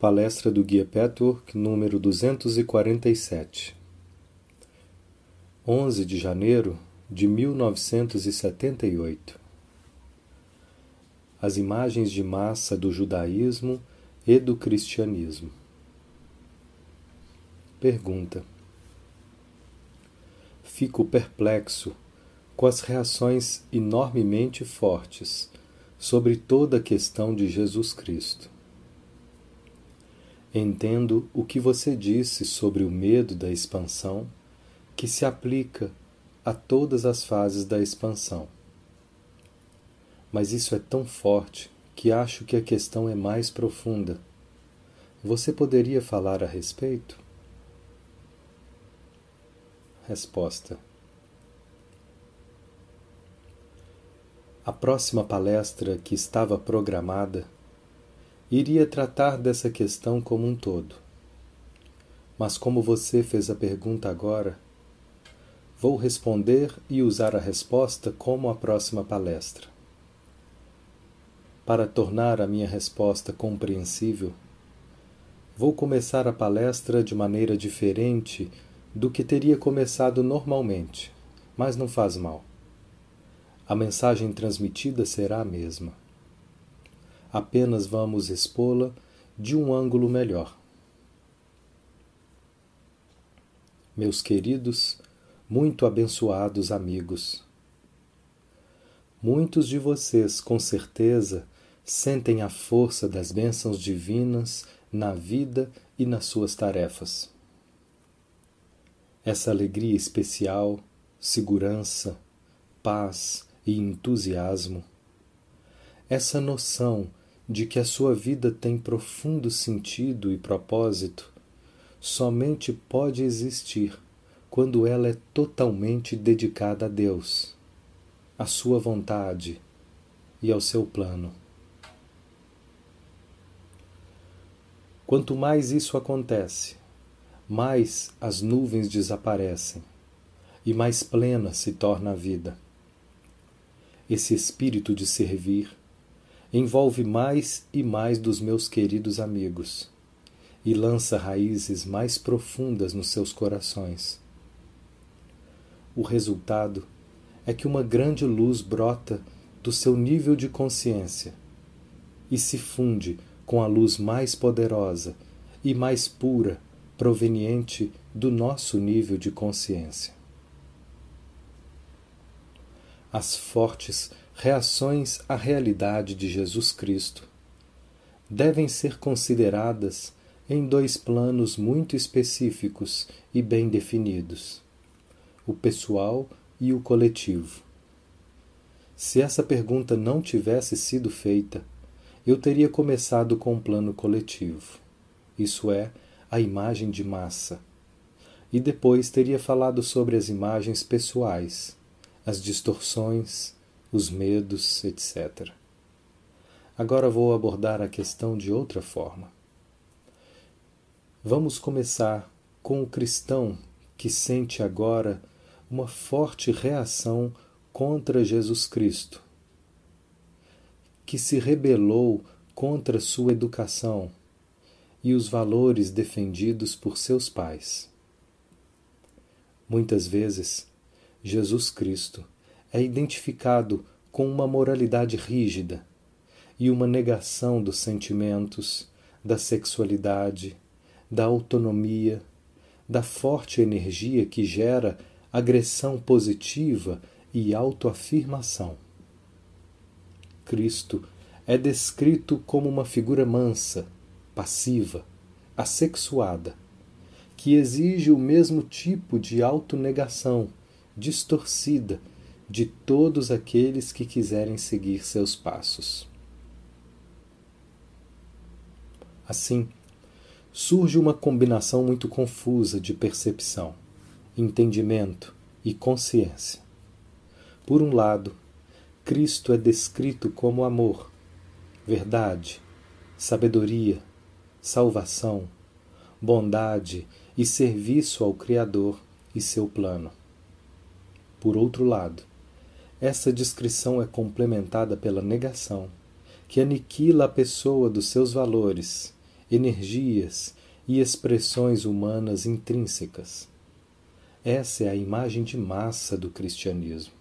Palestra do Guia Petwork, número 247. 11 de janeiro de 1978. As imagens de massa do judaísmo e do cristianismo. Pergunta: Fico perplexo com as reações enormemente fortes sobre toda a questão de Jesus Cristo Entendo o que você disse sobre o medo da expansão, que se aplica a todas as fases da expansão. Mas isso é tão forte que acho que a questão é mais profunda. Você poderia falar a respeito? Resposta: A próxima palestra que estava programada iria tratar dessa questão como um todo. Mas como você fez a pergunta agora, vou responder e usar a resposta como a próxima palestra. Para tornar a minha resposta compreensível, vou começar a palestra de maneira diferente do que teria começado normalmente, mas não faz mal. A mensagem transmitida será a mesma apenas vamos expô-la de um ângulo melhor. Meus queridos, muito abençoados amigos, muitos de vocês, com certeza, sentem a força das bênçãos divinas na vida e nas suas tarefas. Essa alegria especial, segurança, paz e entusiasmo, essa noção de que a sua vida tem profundo sentido e propósito somente pode existir quando ela é totalmente dedicada a Deus, à sua vontade e ao seu plano. Quanto mais isso acontece, mais as nuvens desaparecem e mais plena se torna a vida. Esse espírito de servir, envolve mais e mais dos meus queridos amigos e lança raízes mais profundas nos seus corações. O resultado é que uma grande luz brota do seu nível de consciência e se funde com a luz mais poderosa e mais pura proveniente do nosso nível de consciência. As fortes reações à realidade de Jesus Cristo devem ser consideradas em dois planos muito específicos e bem definidos: o pessoal e o coletivo. Se essa pergunta não tivesse sido feita, eu teria começado com o plano coletivo, isso é, a imagem de massa, e depois teria falado sobre as imagens pessoais, as distorções, os medos, etc. Agora vou abordar a questão de outra forma. Vamos começar com o cristão que sente agora uma forte reação contra Jesus Cristo, que se rebelou contra sua educação e os valores defendidos por seus pais. Muitas vezes, Jesus Cristo é identificado com uma moralidade rígida e uma negação dos sentimentos, da sexualidade, da autonomia, da forte energia que gera agressão positiva e autoafirmação. Cristo é descrito como uma figura mansa, passiva, assexuada, que exige o mesmo tipo de autonegação distorcida de todos aqueles que quiserem seguir seus passos. Assim, surge uma combinação muito confusa de percepção, entendimento e consciência. Por um lado, Cristo é descrito como amor, verdade, sabedoria, salvação, bondade e serviço ao Criador e seu plano. Por outro lado, essa descrição é complementada pela negação, que aniquila a pessoa dos seus valores energias e expressões humanas intrínsecas. Essa é a imagem de massa do cristianismo.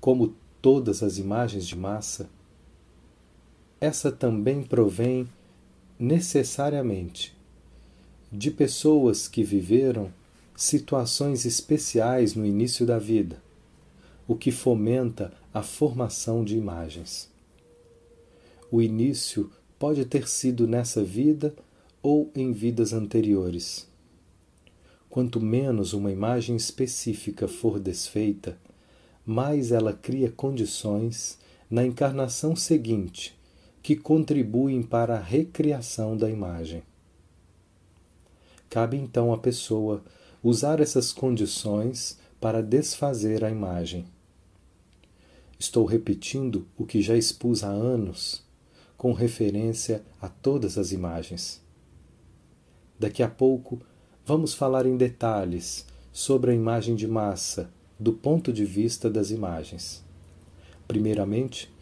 Como todas as imagens de massa, essa também provém necessariamente de pessoas que viveram situações especiais no início da vida, o que fomenta a formação de imagens. O início pode ter sido nessa vida ou em vidas anteriores. Quanto menos uma imagem específica for desfeita, mais ela cria condições na encarnação seguinte que contribuem para a recriação da imagem. Cabe então à pessoa usar essas condições para desfazer a imagem. Estou repetindo o que já expus há anos, com referência a todas as imagens. Daqui a pouco vamos falar em detalhes sobre a imagem de massa do ponto de vista das imagens. Primeiramente,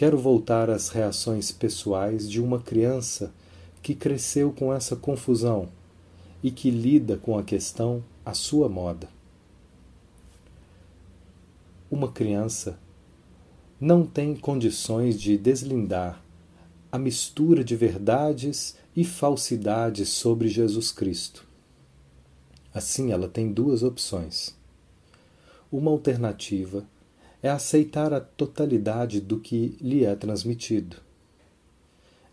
Quero voltar às reações pessoais de uma criança que cresceu com essa confusão e que lida com a questão à sua moda. Uma criança não tem condições de deslindar a mistura de verdades e falsidades sobre Jesus Cristo. Assim, ela tem duas opções. Uma alternativa é aceitar a totalidade do que lhe é transmitido.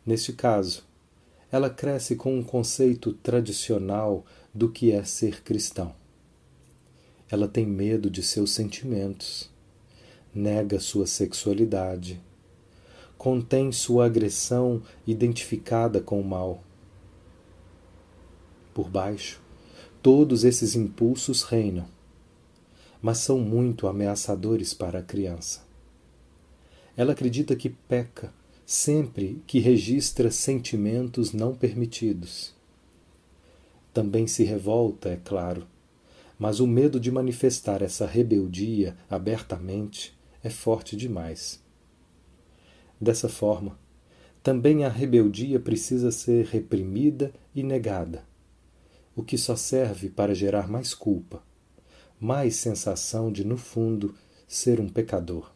Neste caso, ela cresce com um conceito tradicional do que é ser cristão. Ela tem medo de seus sentimentos, nega sua sexualidade, contém sua agressão identificada com o mal. Por baixo, todos esses impulsos reinam mas são muito ameaçadores para a criança. Ela acredita que peca sempre que registra sentimentos não permitidos. Também se revolta, é claro, mas o medo de manifestar essa rebeldia abertamente é forte demais. Dessa forma, também a rebeldia precisa ser reprimida e negada, o que só serve para gerar mais culpa mais sensação de, no fundo, ser um pecador.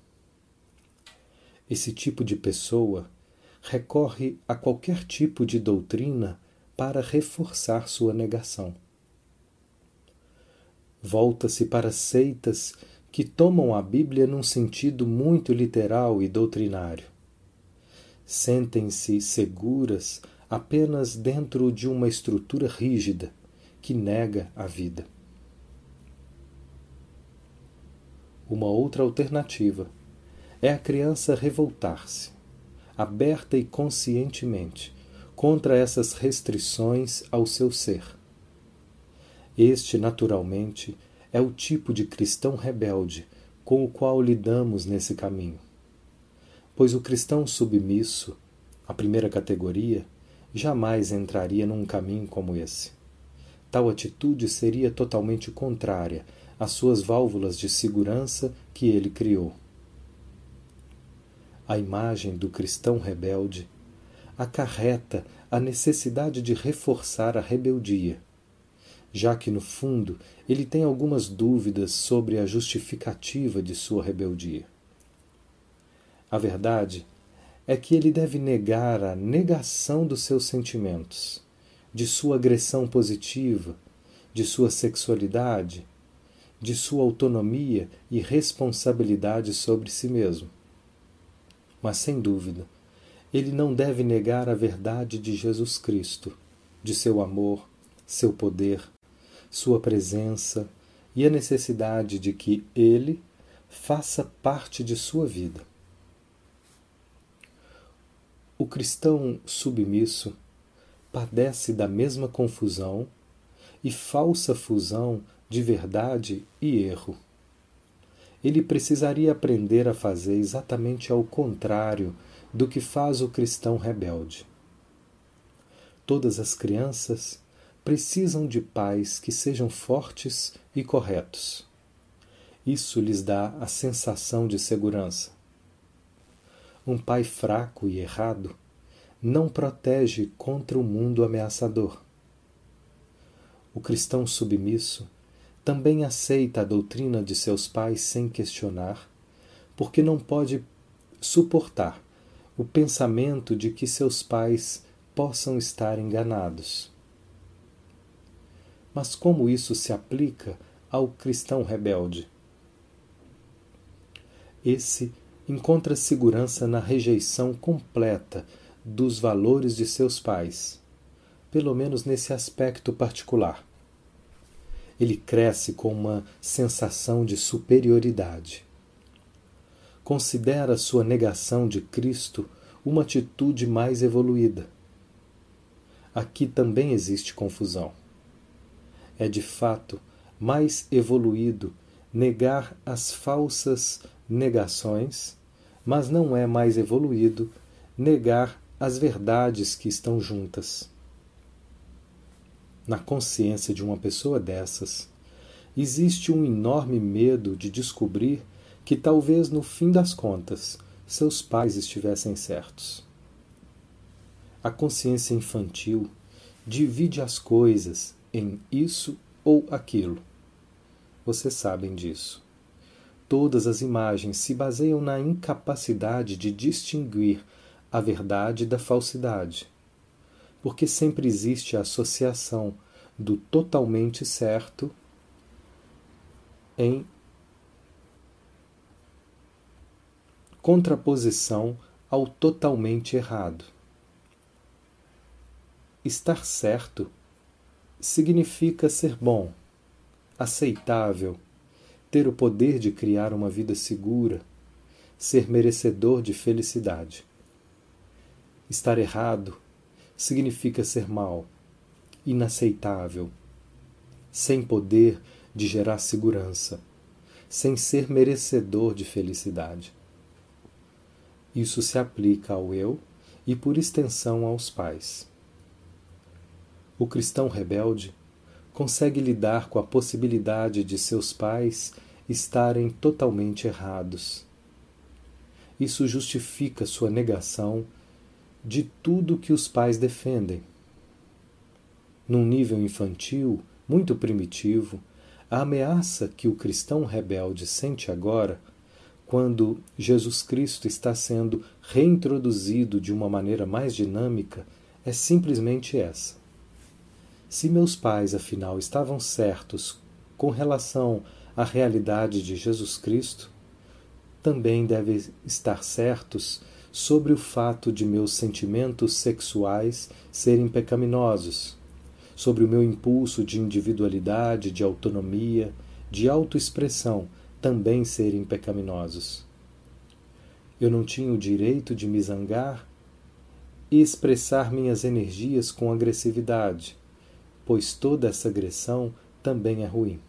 Esse tipo de pessoa recorre a qualquer tipo de doutrina para reforçar sua negação. Volta-se para seitas que tomam a Bíblia num sentido muito literal e doutrinário. Sentem-se seguras apenas dentro de uma estrutura rígida que nega a vida. Uma outra alternativa é a criança revoltar-se, aberta e conscientemente, contra essas restrições ao seu ser. Este, naturalmente, é o tipo de cristão rebelde com o qual lidamos nesse caminho. Pois o cristão submisso, a primeira categoria, jamais entraria num caminho como esse. Tal atitude seria totalmente contrária as suas válvulas de segurança que ele criou. A imagem do cristão rebelde acarreta a necessidade de reforçar a rebeldia, já que, no fundo, ele tem algumas dúvidas sobre a justificativa de sua rebeldia. A verdade é que ele deve negar a negação dos seus sentimentos, de sua agressão positiva, de sua sexualidade, de sua autonomia e responsabilidade sobre si mesmo. Mas, sem dúvida, ele não deve negar a verdade de Jesus Cristo, de seu amor, seu poder, sua presença e a necessidade de que ele faça parte de sua vida. O cristão submisso padece da mesma confusão e falsa fusão de verdade e erro. Ele precisaria aprender a fazer exatamente ao contrário do que faz o cristão rebelde. Todas as crianças precisam de pais que sejam fortes e corretos. Isso lhes dá a sensação de segurança. um pai fraco e errado, não protege contra o mundo ameaçador. O cristão submisso também aceita a doutrina de seus pais sem questionar, porque não pode suportar o pensamento de que seus pais possam estar enganados. Mas como isso se aplica ao cristão rebelde? Esse encontra segurança na rejeição completa dos valores de seus pais, pelo menos nesse aspecto particular. Ele cresce com uma sensação de superioridade. Considera sua negação de Cristo uma atitude mais evoluída. Aqui também existe confusão. É de fato mais evoluído negar as falsas negações, mas não é mais evoluído negar as verdades que estão juntas. Na consciência de uma pessoa dessas, existe um enorme medo de descobrir que talvez no fim das contas seus pais estivessem certos. A consciência infantil divide as coisas em isso ou aquilo. Vocês sabem disso. Todas as imagens se baseiam na incapacidade de distinguir a verdade da falsidade, porque sempre existe a associação do totalmente certo em contraposição ao totalmente errado. Estar certo significa ser bom, aceitável, ter o poder de criar uma vida segura, ser merecedor de felicidade. Estar errado significa ser mal, inaceitável, sem poder de gerar segurança, sem ser merecedor de felicidade. Isso se aplica ao eu e, por extensão, aos pais. O cristão rebelde consegue lidar com a possibilidade de seus pais estarem totalmente errados. Isso justifica sua negação de tudo que os pais defendem. Num nível infantil, muito primitivo, a ameaça que o cristão rebelde sente agora, quando Jesus Cristo está sendo reintroduzido de uma maneira mais dinâmica, é simplesmente essa. Se meus pais, afinal, estavam certos com relação à realidade de Jesus Cristo, também devem estar certos sobre o fato de meus sentimentos sexuais serem pecaminosos, sobre o meu impulso de individualidade, de autonomia, de autoexpressão também serem pecaminosos. Eu não tinha o direito de me zangar e expressar minhas energias com agressividade, pois toda essa agressão também é ruim.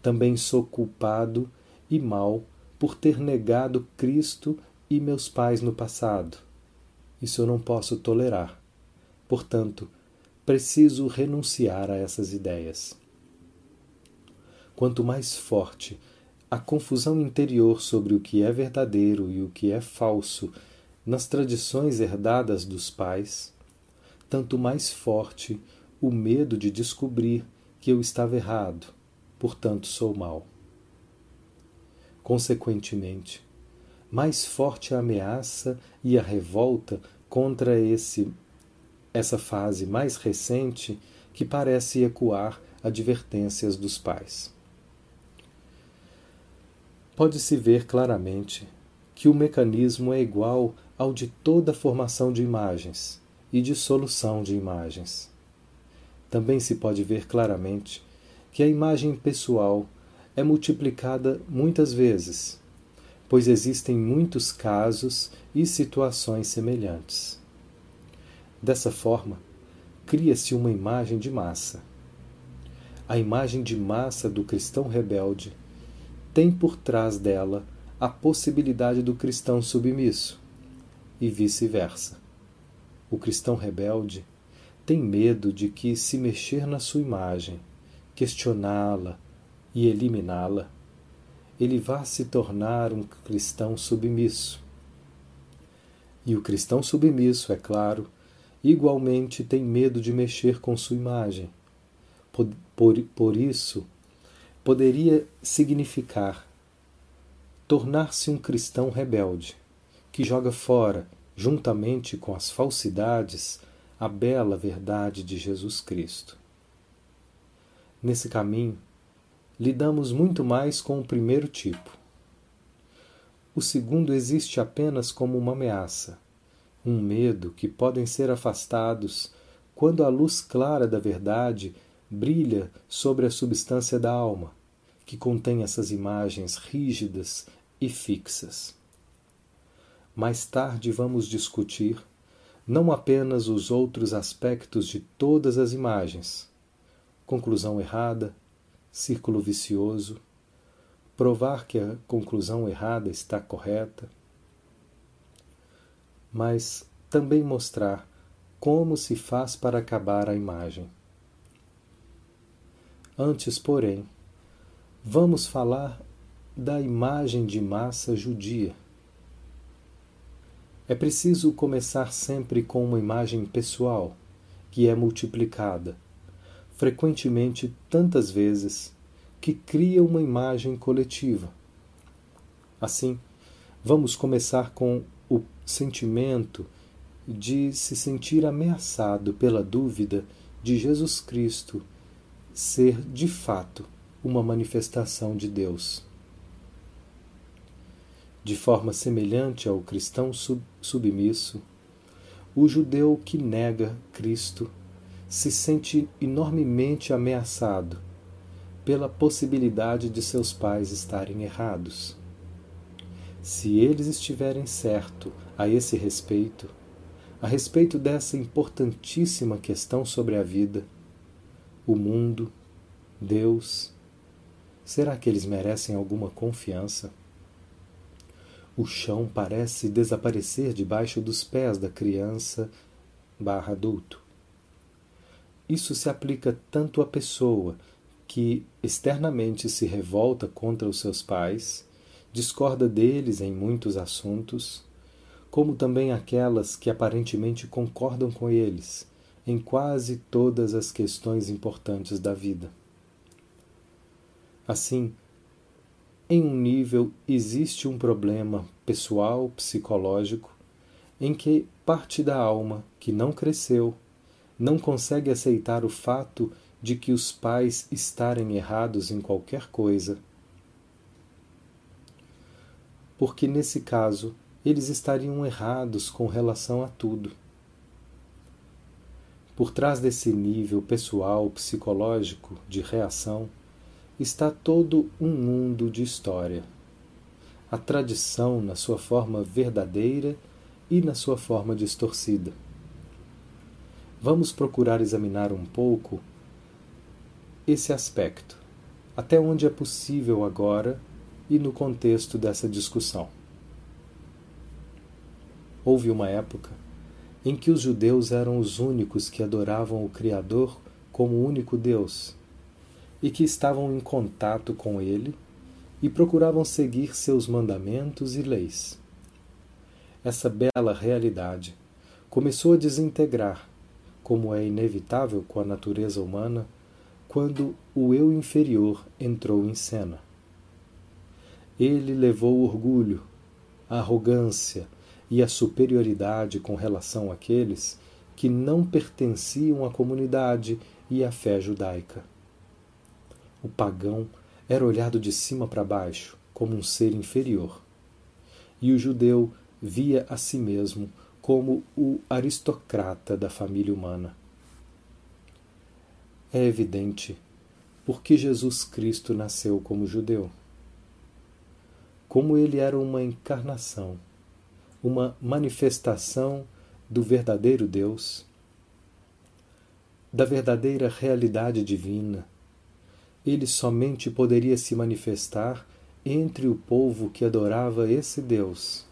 Também sou culpado e mal por ter negado Cristo e meus pais no passado. Isso eu não posso tolerar. Portanto, preciso renunciar a essas ideias. Quanto mais forte a confusão interior sobre o que é verdadeiro e o que é falso nas tradições herdadas dos pais, tanto mais forte o medo de descobrir que eu estava errado, portanto sou mal. Consequentemente, mais forte a ameaça e a revolta contra esse essa fase mais recente que parece ecoar advertências dos pais. Pode-se ver claramente que o mecanismo é igual ao de toda a formação de imagens e de solução de imagens. Também se pode ver claramente que a imagem pessoal é multiplicada muitas vezes pois existem muitos casos e situações semelhantes. Dessa forma, cria-se uma imagem de massa. A imagem de massa do cristão rebelde tem por trás dela a possibilidade do cristão submisso, e vice-versa. O cristão rebelde tem medo de que, se mexer na sua imagem, questioná-la e eliminá-la, ele vá se tornar um cristão submisso. E o cristão submisso, é claro, igualmente tem medo de mexer com sua imagem. Por, por, por isso, poderia significar tornar-se um cristão rebelde, que joga fora, juntamente com as falsidades, a bela verdade de Jesus Cristo. Nesse caminho, lidamos muito mais com o primeiro tipo. O segundo existe apenas como uma ameaça, um medo que podem ser afastados quando a luz clara da verdade brilha sobre a substância da alma, que contém essas imagens rígidas e fixas. Mais tarde vamos discutir não apenas os outros aspectos de todas as imagens, conclusão errada, círculo vicioso, provar que a conclusão errada está correta, mas também mostrar como se faz para acabar a imagem. Antes, porém, vamos falar da imagem de massa judia. É preciso começar sempre com uma imagem pessoal, que é multiplicada, frequentemente tantas vezes, que cria uma imagem coletiva. Assim, vamos começar com o sentimento de se sentir ameaçado pela dúvida de Jesus Cristo ser de fato uma manifestação de Deus. De forma semelhante ao cristão sub submisso, o judeu que nega Cristo se sente enormemente ameaçado pela possibilidade de seus pais estarem errados. Se eles estiverem certo a esse respeito, a respeito dessa importantíssima questão sobre a vida, o mundo, Deus, será que eles merecem alguma confiança? O chão parece desaparecer debaixo dos pés da criança barra adulto. Isso se aplica tanto à pessoa que externamente se revolta contra os seus pais, discorda deles em muitos assuntos, como também aquelas que aparentemente concordam com eles em quase todas as questões importantes da vida. Assim, em um nível existe um problema pessoal, psicológico, em que parte da alma que não cresceu não consegue aceitar o fato de que os pais estarem errados em qualquer coisa. Porque nesse caso eles estariam errados com relação a tudo. Por trás desse nível pessoal, psicológico de reação, está todo um mundo de história. A tradição na sua forma verdadeira e na sua forma distorcida. Vamos procurar examinar um pouco esse aspecto, até onde é possível agora e no contexto dessa discussão. Houve uma época em que os judeus eram os únicos que adoravam o Criador como único Deus e que estavam em contato com Ele e procuravam seguir seus mandamentos e leis. Essa bela realidade começou a desintegrar, como é inevitável com a natureza humana, quando o eu inferior entrou em cena. Ele levou o orgulho, a arrogância, e a superioridade com relação àqueles que não pertenciam à comunidade e à fé judaica. O pagão era olhado de cima para baixo, como um ser inferior, e o judeu via a si mesmo como o aristocrata da família humana. É evidente porque Jesus Cristo nasceu como judeu. Como ele era uma encarnação uma manifestação do verdadeiro Deus, da verdadeira realidade divina. Ele somente poderia se manifestar entre o povo que adorava esse Deus,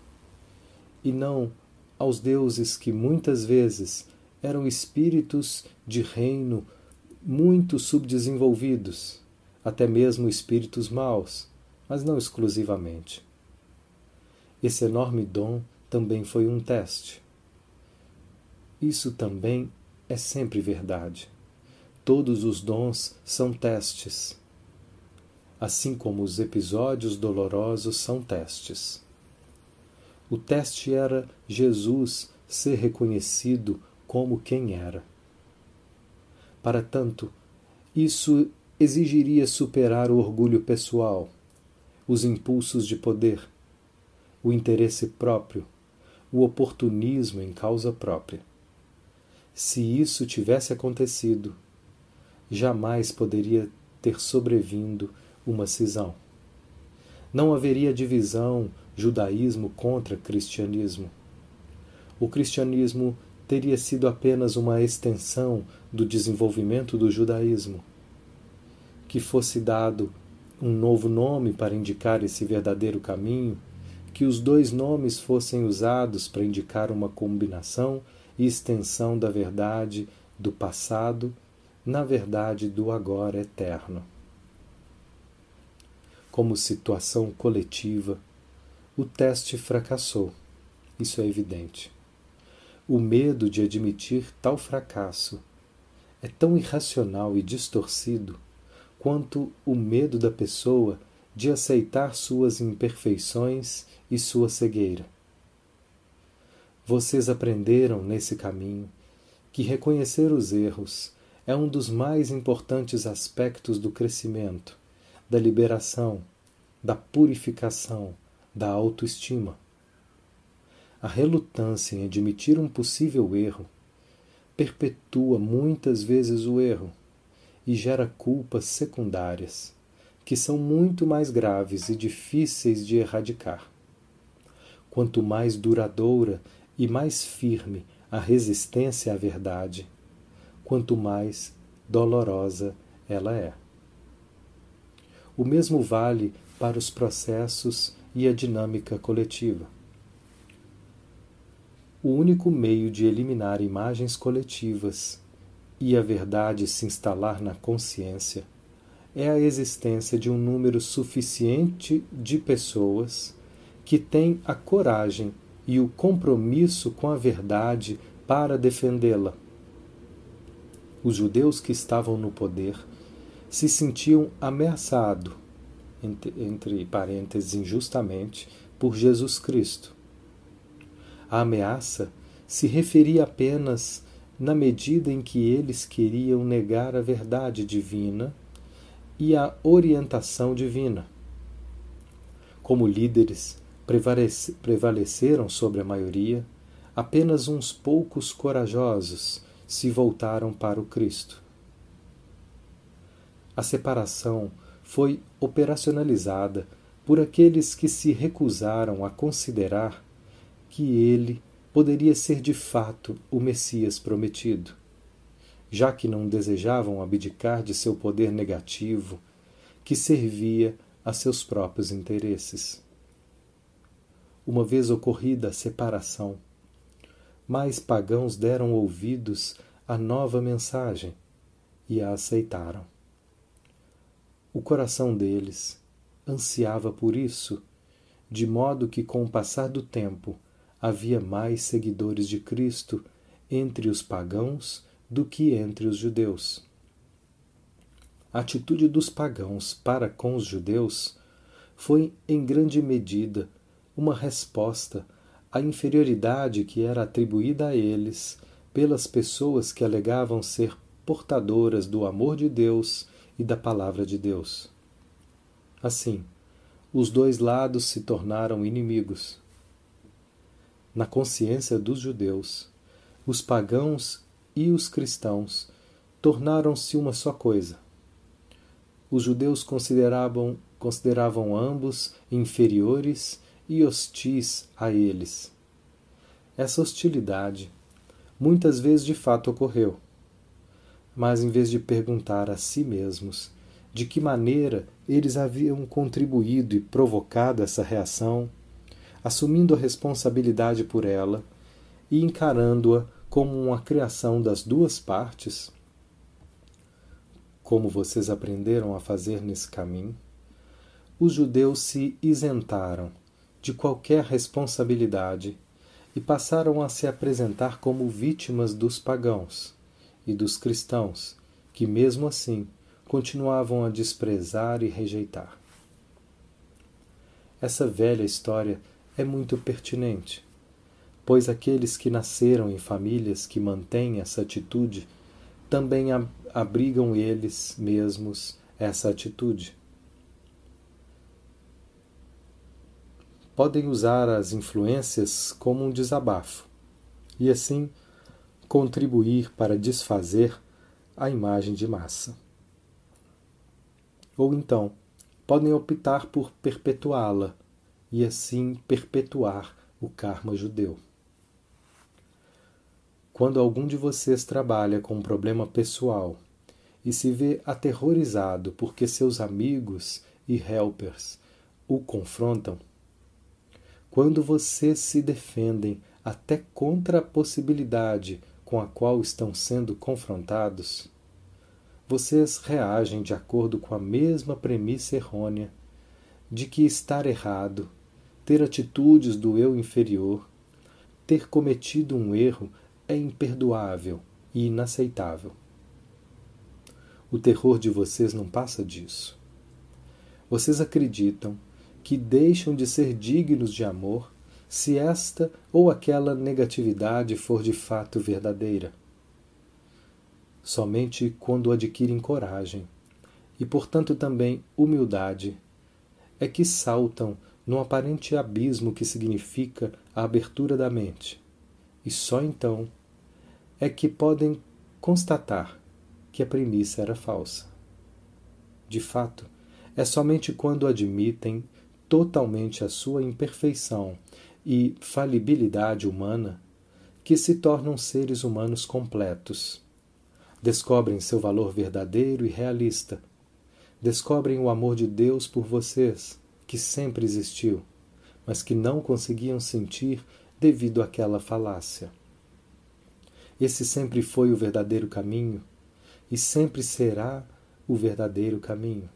e não aos deuses que muitas vezes eram espíritos de reino muito subdesenvolvidos, até mesmo espíritos maus, mas não exclusivamente. Esse enorme dom também foi um teste. Isso também é sempre verdade. Todos os dons são testes, assim como os episódios dolorosos são testes. O teste era Jesus ser reconhecido como quem era. Para tanto, isso exigiria superar o orgulho pessoal, os impulsos de poder, o interesse próprio, o oportunismo em causa própria. Se isso tivesse acontecido, jamais poderia ter sobrevindo uma cisão. Não haveria divisão judaísmo contra cristianismo. O cristianismo teria sido apenas uma extensão do desenvolvimento do judaísmo. Que fosse dado um novo nome para indicar esse verdadeiro caminho, que os dois nomes fossem usados para indicar uma combinação e extensão da verdade do passado na verdade do agora eterno. Como situação coletiva, o teste fracassou, isso é evidente. O medo de admitir tal fracasso é tão irracional e distorcido quanto o medo da pessoa de aceitar suas imperfeições e sua cegueira. Vocês aprenderam nesse caminho que reconhecer os erros é um dos mais importantes aspectos do crescimento, da liberação, da purificação, da autoestima. A relutância em admitir um possível erro perpetua muitas vezes o erro e gera culpas secundárias, que são muito mais graves e difíceis de erradicar. Quanto mais duradoura e mais firme a resistência à verdade, quanto mais dolorosa ela é. O mesmo vale para os processos e a dinâmica coletiva. O único meio de eliminar imagens coletivas e a verdade se instalar na consciência é a existência de um número suficiente de pessoas que têm a coragem e o compromisso com a verdade para defendê-la. Os judeus que estavam no poder se sentiam ameaçados, entre, entre parênteses, injustamente, por Jesus Cristo. A ameaça se referia apenas na medida em que eles queriam negar a verdade divina e a orientação divina. Como líderes, prevaleceram sobre a maioria, apenas uns poucos corajosos se voltaram para o Cristo. A separação foi operacionalizada por aqueles que se recusaram a considerar que ele poderia ser de fato o Messias prometido, já que não desejavam abdicar de seu poder negativo que servia a seus próprios interesses uma vez ocorrida a separação. Mais pagãos deram ouvidos à nova mensagem e a aceitaram. O coração deles ansiava por isso, de modo que, com o passar do tempo, havia mais seguidores de Cristo entre os pagãos do que entre os judeus. A atitude dos pagãos para com os judeus foi, em grande medida, uma resposta à inferioridade que era atribuída a eles pelas pessoas que alegavam ser portadoras do amor de Deus e da palavra de Deus. Assim, os dois lados se tornaram inimigos. Na consciência dos judeus, os pagãos e os cristãos tornaram-se uma só coisa. Os judeus consideravam, consideravam ambos inferiores e hostis a eles. Essa hostilidade muitas vezes de fato ocorreu, mas em vez de perguntar a si mesmos de que maneira eles haviam contribuído e provocado essa reação, assumindo a responsabilidade por ela e encarando-a como uma criação das duas partes, como vocês aprenderam a fazer nesse caminho, os judeus se isentaram de qualquer responsabilidade e passaram a se apresentar como vítimas dos pagãos e dos cristãos, que mesmo assim continuavam a desprezar e rejeitar. Essa velha história é muito pertinente, pois aqueles que nasceram em famílias que mantêm essa atitude também abrigam eles mesmos essa atitude. Podem usar as influências como um desabafo e assim contribuir para desfazer a imagem de massa. Ou então, podem optar por perpetuá-la e assim perpetuar o karma judeu. Quando algum de vocês trabalha com um problema pessoal e se vê aterrorizado porque seus amigos e helpers o confrontam, quando vocês se defendem até contra a possibilidade com a qual estão sendo confrontados, vocês reagem de acordo com a mesma premissa errônea de que estar errado, ter atitudes do eu inferior, ter cometido um erro é imperdoável e inaceitável. O terror de vocês não passa disso. Vocês acreditam que deixam de ser dignos de amor se esta ou aquela negatividade for de fato verdadeira. Somente quando adquirem coragem e, portanto, também humildade, é que saltam no aparente abismo que significa a abertura da mente, e só então é que podem constatar que a premissa era falsa. De fato, é somente quando admitem totalmente a sua imperfeição e falibilidade humana que se tornam seres humanos completos. Descobrem seu valor verdadeiro e realista. Descobrem o amor de Deus por vocês, que sempre existiu, mas que não conseguiam sentir devido àquela falácia. Esse sempre foi o verdadeiro caminho e sempre será o verdadeiro caminho.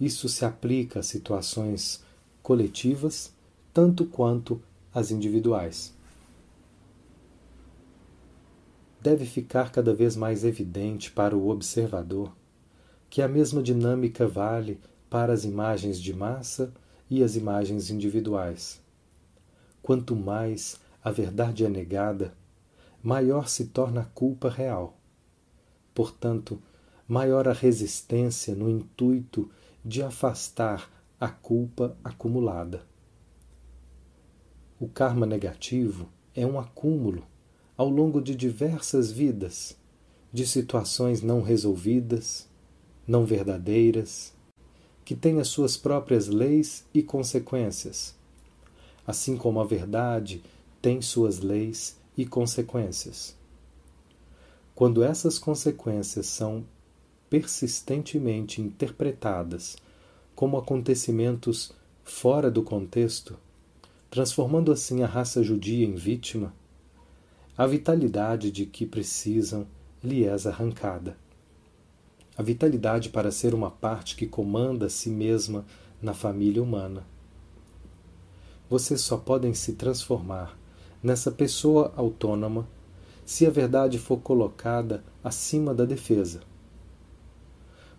Isso se aplica a situações coletivas tanto quanto às individuais. Deve ficar cada vez mais evidente para o observador que a mesma dinâmica vale para as imagens de massa e as imagens individuais. Quanto mais a verdade é negada, maior se torna a culpa real. Portanto, maior a resistência no intuito de afastar a culpa acumulada. O karma negativo é um acúmulo ao longo de diversas vidas de situações não resolvidas, não verdadeiras, que têm as suas próprias leis e consequências, assim como a verdade tem suas leis e consequências. Quando essas consequências são persistentemente interpretadas como acontecimentos fora do contexto, transformando assim a raça judia em vítima, a vitalidade de que precisam lhe é arrancada. A vitalidade para ser uma parte que comanda a si mesma na família humana. Vocês só podem se transformar nessa pessoa autônoma se a verdade for colocada acima da defesa.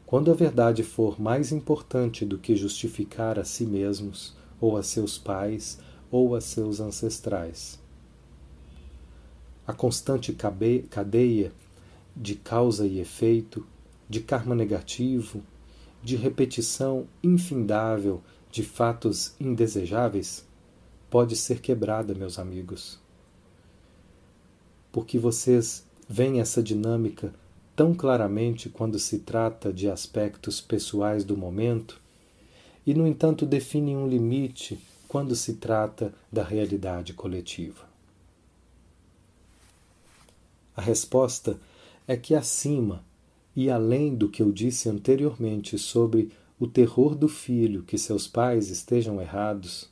Quando a verdade for mais importante do que justificar a si mesmos, ou a seus pais, ou a seus ancestrais. A constante cadeia de causa e efeito, de karma negativo, de repetição infindável de fatos indesejáveis pode ser quebrada, meus amigos. Porque vocês veem essa dinâmica tão claramente quando se trata de aspectos pessoais do momento e, no entanto, definem um limite quando se trata da realidade coletiva. A resposta é que, acima e além do que eu disse anteriormente sobre o terror do filho que seus pais estejam errados,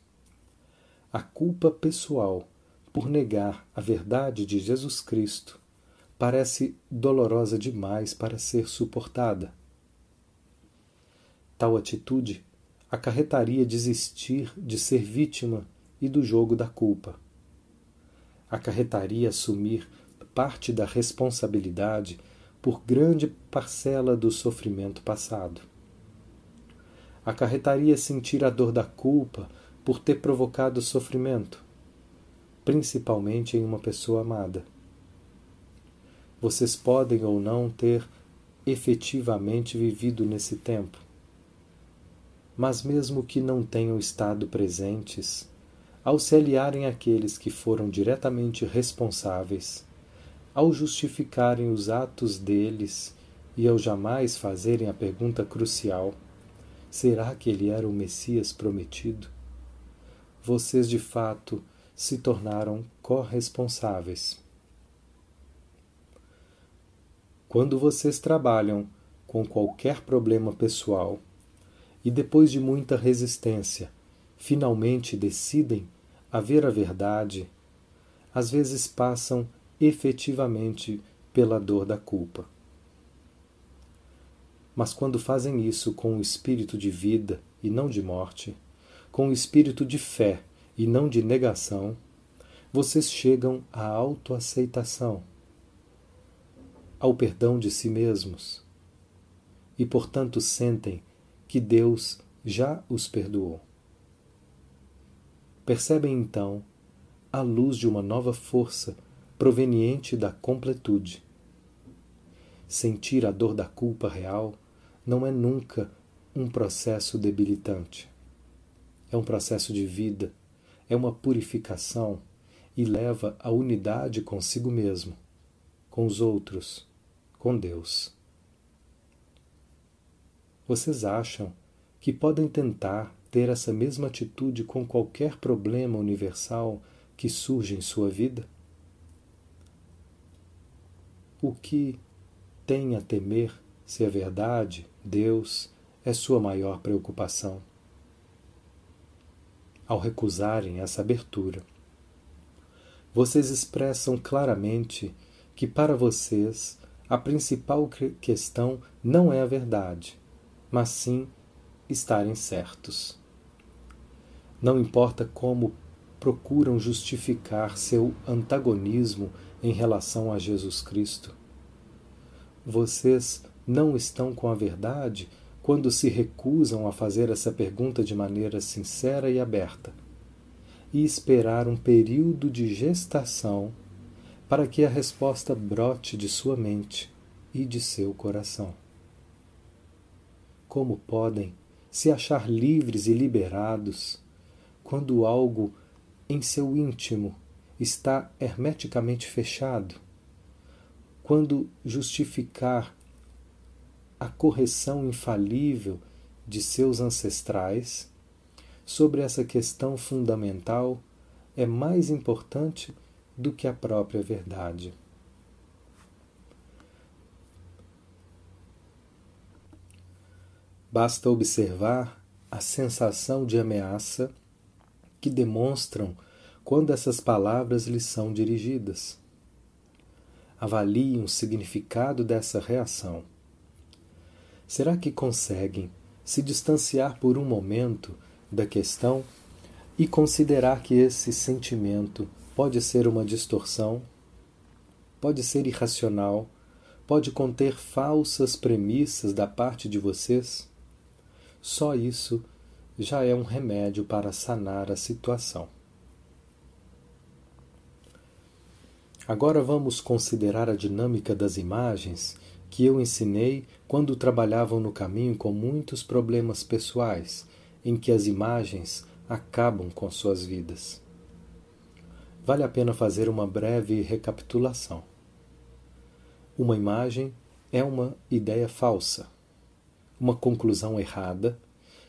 a culpa pessoal por negar a verdade de Jesus Cristo parece dolorosa demais para ser suportada. Tal atitude acarretaria desistir de ser vítima e do jogo da culpa. acarretaria assumir parte da responsabilidade por grande parcela do sofrimento passado. Acarretaria sentir a dor da culpa por ter provocado sofrimento, principalmente em uma pessoa amada. Vocês podem ou não ter efetivamente vivido nesse tempo, mas mesmo que não tenham estado presentes, ao se aliarem àqueles que foram diretamente responsáveis, ao justificarem os atos deles e ao jamais fazerem a pergunta crucial: será que ele era o Messias prometido? Vocês de fato se tornaram corresponsáveis. Quando vocês trabalham com qualquer problema pessoal e depois de muita resistência, finalmente decidem a ver a verdade, às vezes passam efetivamente pela dor da culpa. Mas quando fazem isso com o espírito de vida e não de morte, com o espírito de fé e não de negação, vocês chegam à autoaceitação, ao perdão de si mesmos e, portanto, sentem que Deus já os perdoou. Percebem então a luz de uma nova força proveniente da completude. Sentir a dor da culpa real não é nunca um processo debilitante. É um processo de vida, é uma purificação e leva à unidade consigo mesmo, com os outros, com Deus. Vocês acham que podem tentar ter essa mesma atitude com qualquer problema universal que surge em sua vida? o que tem a temer se a verdade, Deus, é sua maior preocupação. Ao recusarem essa abertura, vocês expressam claramente que para vocês a principal questão não é a verdade, mas sim estarem certos. Não importa como procuram justificar seu antagonismo em relação a Jesus Cristo. Vocês não estão com a verdade quando se recusam a fazer essa pergunta de maneira sincera e aberta, e esperar um período de gestação para que a resposta brote de sua mente e de seu coração. Como podem se achar livres e liberados quando algo em seu íntimo está hermeticamente fechado, quando justificar a correção infalível de seus ancestrais sobre essa questão fundamental é mais importante do que a própria verdade. Basta observar a sensação de ameaça que demonstram quando essas palavras lhes são dirigidas. Avaliem o significado dessa reação. Será que conseguem se distanciar por um momento da questão e considerar que esse sentimento pode ser uma distorção, pode ser irracional, pode conter falsas premissas da parte de vocês? Só isso já é um remédio para sanar a situação. Agora vamos considerar a dinâmica das imagens que eu ensinei quando trabalhavam no caminho com muitos problemas pessoais, em que as imagens acabam com suas vidas. Vale a pena fazer uma breve recapitulação. Uma imagem é uma ideia falsa, uma conclusão errada,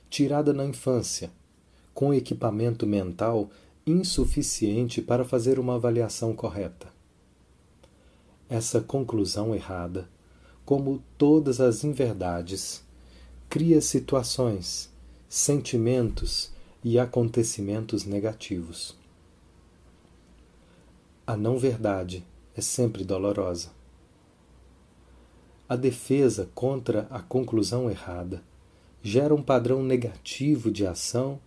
tirada na infância, com equipamento mental insuficiente para fazer uma avaliação correta essa conclusão errada, como todas as inverdades, cria situações, sentimentos e acontecimentos negativos. A não-verdade é sempre dolorosa. A defesa contra a conclusão errada gera um padrão negativo de ação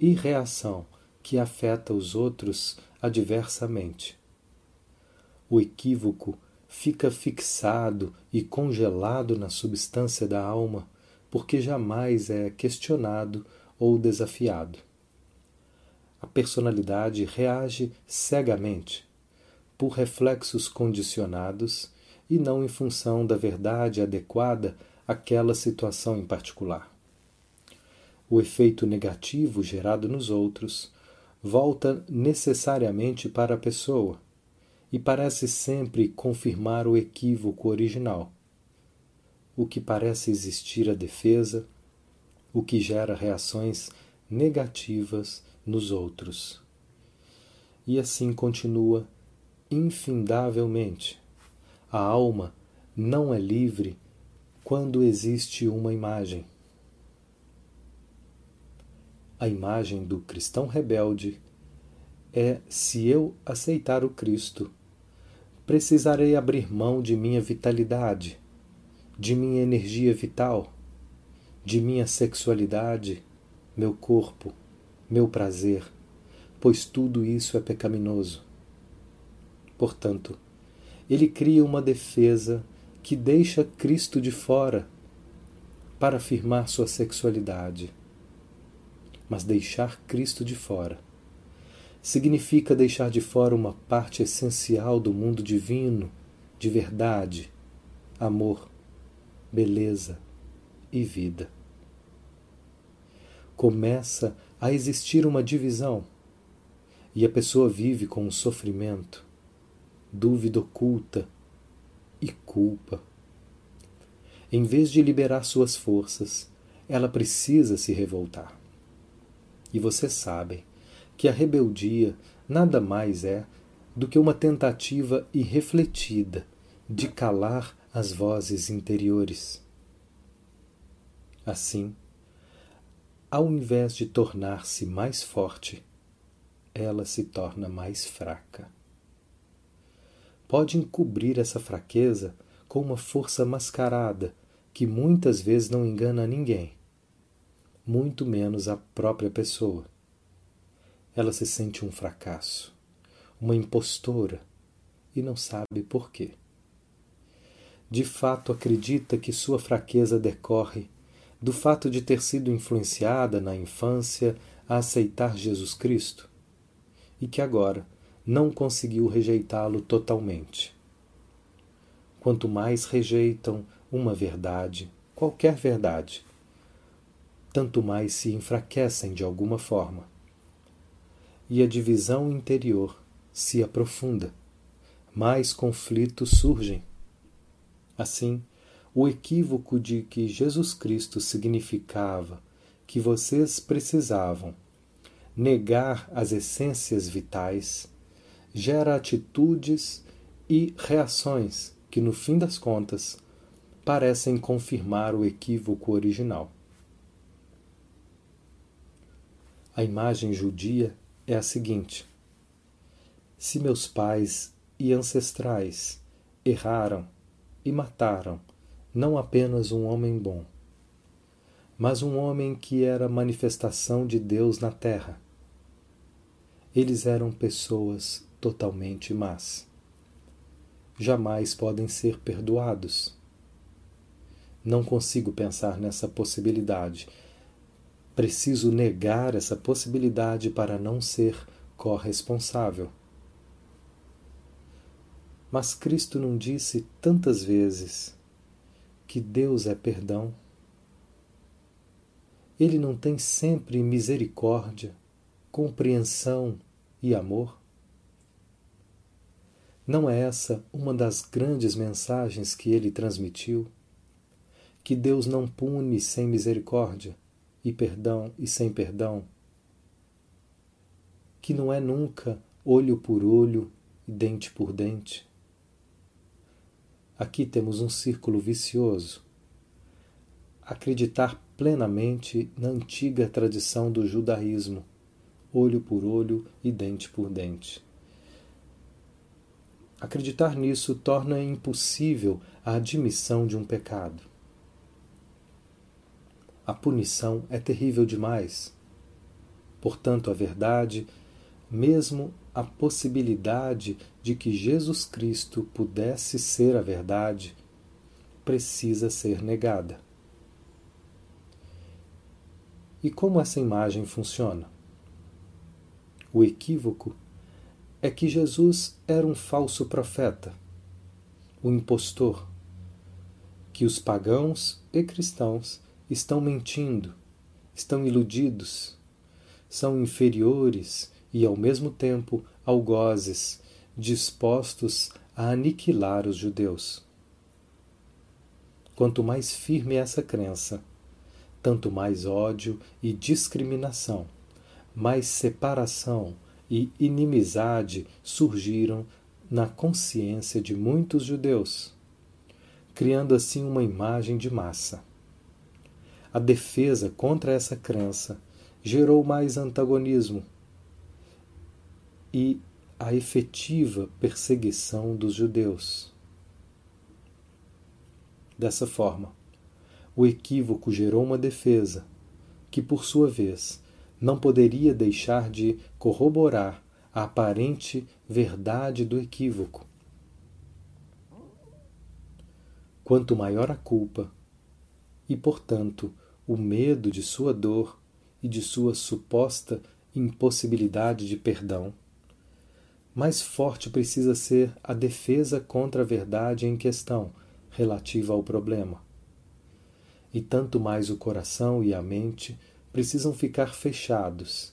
e reação que afeta os outros adversamente o equívoco fica fixado e congelado na substância da alma, porque jamais é questionado ou desafiado. A personalidade reage cegamente, por reflexos condicionados e não em função da verdade adequada àquela situação em particular. O efeito negativo gerado nos outros volta necessariamente para a pessoa e parece sempre confirmar o equívoco original. O que parece existir a defesa, o que gera reações negativas nos outros. E assim continua infindavelmente. A alma não é livre quando existe uma imagem. A imagem do cristão rebelde é se eu aceitar o Cristo precisarei abrir mão de minha vitalidade, de minha energia vital, de minha sexualidade, meu corpo, meu prazer, pois tudo isso é pecaminoso. Portanto, ele cria uma defesa que deixa Cristo de fora para afirmar sua sexualidade. Mas deixar Cristo de fora significa deixar de fora uma parte essencial do mundo divino, de verdade, amor, beleza e vida. Começa a existir uma divisão e a pessoa vive com o sofrimento, dúvida oculta e culpa. Em vez de liberar suas forças, ela precisa se revoltar. E vocês sabem que a rebeldia nada mais é do que uma tentativa irrefletida de calar as vozes interiores. Assim, ao invés de tornar-se mais forte, ela se torna mais fraca. Pode encobrir essa fraqueza com uma força mascarada que muitas vezes não engana ninguém, muito menos a própria pessoa ela se sente um fracasso, uma impostora e não sabe por quê. De fato, acredita que sua fraqueza decorre do fato de ter sido influenciada na infância a aceitar Jesus Cristo e que agora não conseguiu rejeitá-lo totalmente. Quanto mais rejeitam uma verdade, qualquer verdade, tanto mais se enfraquecem de alguma forma e a divisão interior se aprofunda, mais conflitos surgem. Assim, o equívoco de que Jesus Cristo significava que vocês precisavam negar as essências vitais gera atitudes e reações que, no fim das contas, parecem confirmar o equívoco original. A imagem judia é a seguinte: Se meus pais e ancestrais erraram e mataram não apenas um homem bom, mas um homem que era manifestação de Deus na terra, eles eram pessoas totalmente más. Jamais podem ser perdoados. Não consigo pensar nessa possibilidade Preciso negar essa possibilidade para não ser corresponsável. Mas Cristo não disse tantas vezes que Deus é perdão? Ele não tem sempre misericórdia, compreensão e amor? Não é essa uma das grandes mensagens que ele transmitiu? Que Deus não pune sem misericórdia, e perdão e sem perdão, que não é nunca olho por olho e dente por dente. Aqui temos um círculo vicioso. Acreditar plenamente na antiga tradição do judaísmo, olho por olho e dente por dente. Acreditar nisso torna impossível a admissão de um pecado. A punição é terrível demais. Portanto, a verdade, mesmo a possibilidade de que Jesus Cristo pudesse ser a verdade precisa ser negada. E como essa imagem funciona? O equívoco é que Jesus era um falso profeta, um impostor, que os pagãos e cristãos estão mentindo, estão iludidos, são inferiores e, ao mesmo tempo, algozes, dispostos a aniquilar os judeus. Quanto mais firme é essa crença, tanto mais ódio e discriminação, mais separação e inimizade surgiram na consciência de muitos judeus, criando assim uma imagem de massa. A defesa contra essa crença gerou mais antagonismo e a efetiva perseguição dos judeus. Dessa forma, o equívoco gerou uma defesa, que, por sua vez, não poderia deixar de corroborar a aparente verdade do equívoco. Quanto maior a culpa, e, portanto, o medo de sua dor e de sua suposta impossibilidade de perdão, mais forte precisa ser a defesa contra a verdade em questão relativa ao problema. E tanto mais o coração e a mente precisam ficar fechados,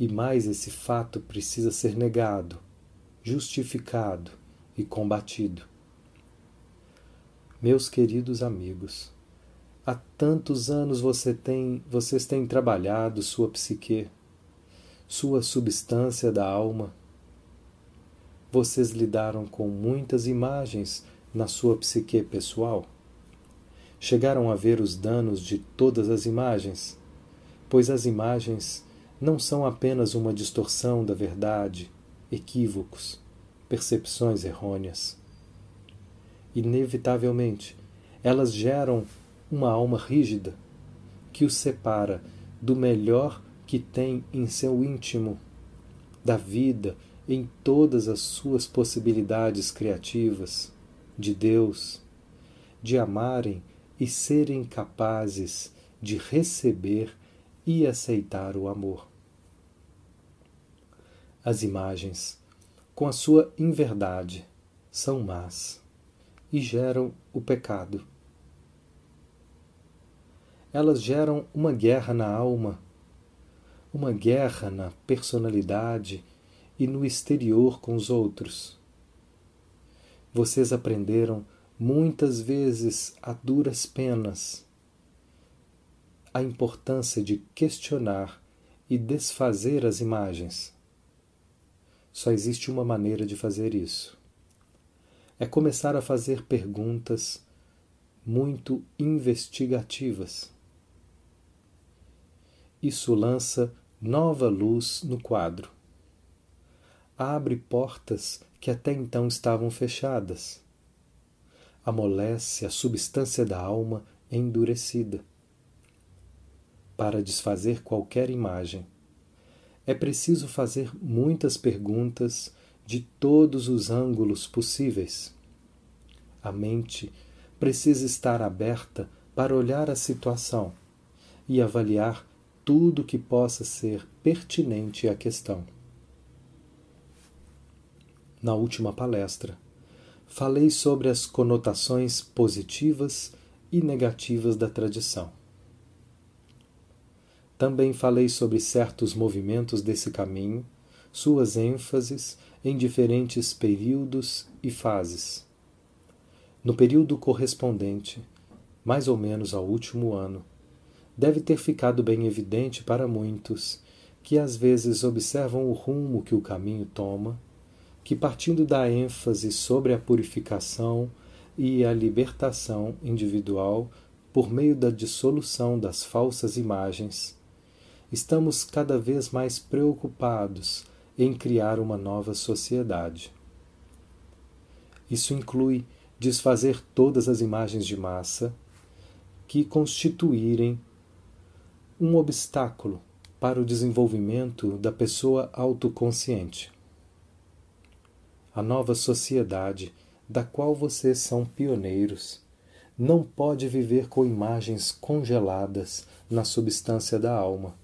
e mais esse fato precisa ser negado, justificado e combatido. Meus queridos amigos, Há tantos anos você tem, vocês têm trabalhado sua psique, sua substância da alma. Vocês lidaram com muitas imagens na sua psique pessoal. Chegaram a ver os danos de todas as imagens, pois as imagens não são apenas uma distorção da verdade, equívocos, percepções errôneas. Inevitavelmente, elas geram uma alma rígida que o separa do melhor que tem em seu íntimo, da vida em todas as suas possibilidades criativas, de Deus, de amarem e serem capazes de receber e aceitar o amor. As imagens, com a sua inverdade, são más e geram o pecado elas geram uma guerra na alma, uma guerra na personalidade e no exterior com os outros. Vocês aprenderam muitas vezes a duras penas a importância de questionar e desfazer as imagens. Só existe uma maneira de fazer isso. É começar a fazer perguntas muito investigativas. Isso lança nova luz no quadro. Abre portas que até então estavam fechadas. Amolece a substância da alma endurecida. Para desfazer qualquer imagem, é preciso fazer muitas perguntas de todos os ângulos possíveis. A mente precisa estar aberta para olhar a situação e avaliar tudo que possa ser pertinente à questão. Na última palestra, falei sobre as conotações positivas e negativas da tradição. Também falei sobre certos movimentos desse caminho, suas ênfases em diferentes períodos e fases. No período correspondente, mais ou menos ao último ano, deve ter ficado bem evidente para muitos que às vezes observam o rumo que o caminho toma, que partindo da ênfase sobre a purificação e a libertação individual por meio da dissolução das falsas imagens, estamos cada vez mais preocupados em criar uma nova sociedade. Isso inclui desfazer todas as imagens de massa que constituírem um obstáculo para o desenvolvimento da pessoa autoconsciente. a nova sociedade da qual vocês são pioneiros não pode viver com imagens congeladas na substância da alma.